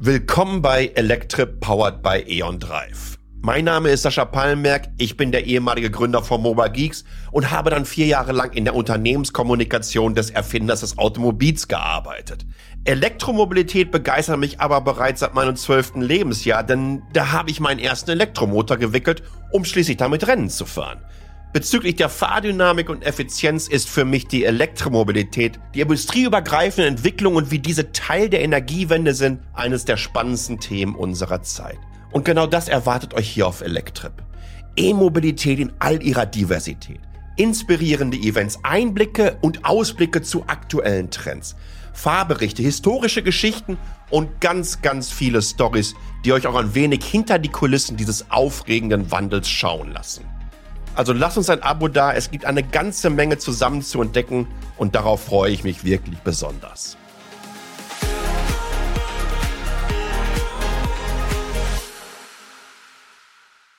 Willkommen bei Electrip powered by Eon Drive. Mein Name ist Sascha Pallenberg, ich bin der ehemalige Gründer von Mobile Geeks und habe dann vier Jahre lang in der Unternehmenskommunikation des Erfinders des Automobils gearbeitet. Elektromobilität begeistert mich aber bereits seit meinem zwölften Lebensjahr, denn da habe ich meinen ersten Elektromotor gewickelt, um schließlich damit Rennen zu fahren. Bezüglich der Fahrdynamik und Effizienz ist für mich die Elektromobilität, die industrieübergreifende Entwicklung und wie diese Teil der Energiewende sind, eines der spannendsten Themen unserer Zeit. Und genau das erwartet euch hier auf Electrip. E-Mobilität in all ihrer Diversität. Inspirierende Events, Einblicke und Ausblicke zu aktuellen Trends. Fahrberichte, historische Geschichten und ganz, ganz viele Stories, die euch auch ein wenig hinter die Kulissen dieses aufregenden Wandels schauen lassen. Also lasst uns ein Abo da. Es gibt eine ganze Menge zusammen zu entdecken und darauf freue ich mich wirklich besonders.